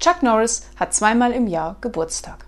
Chuck Norris hat zweimal im Jahr Geburtstag.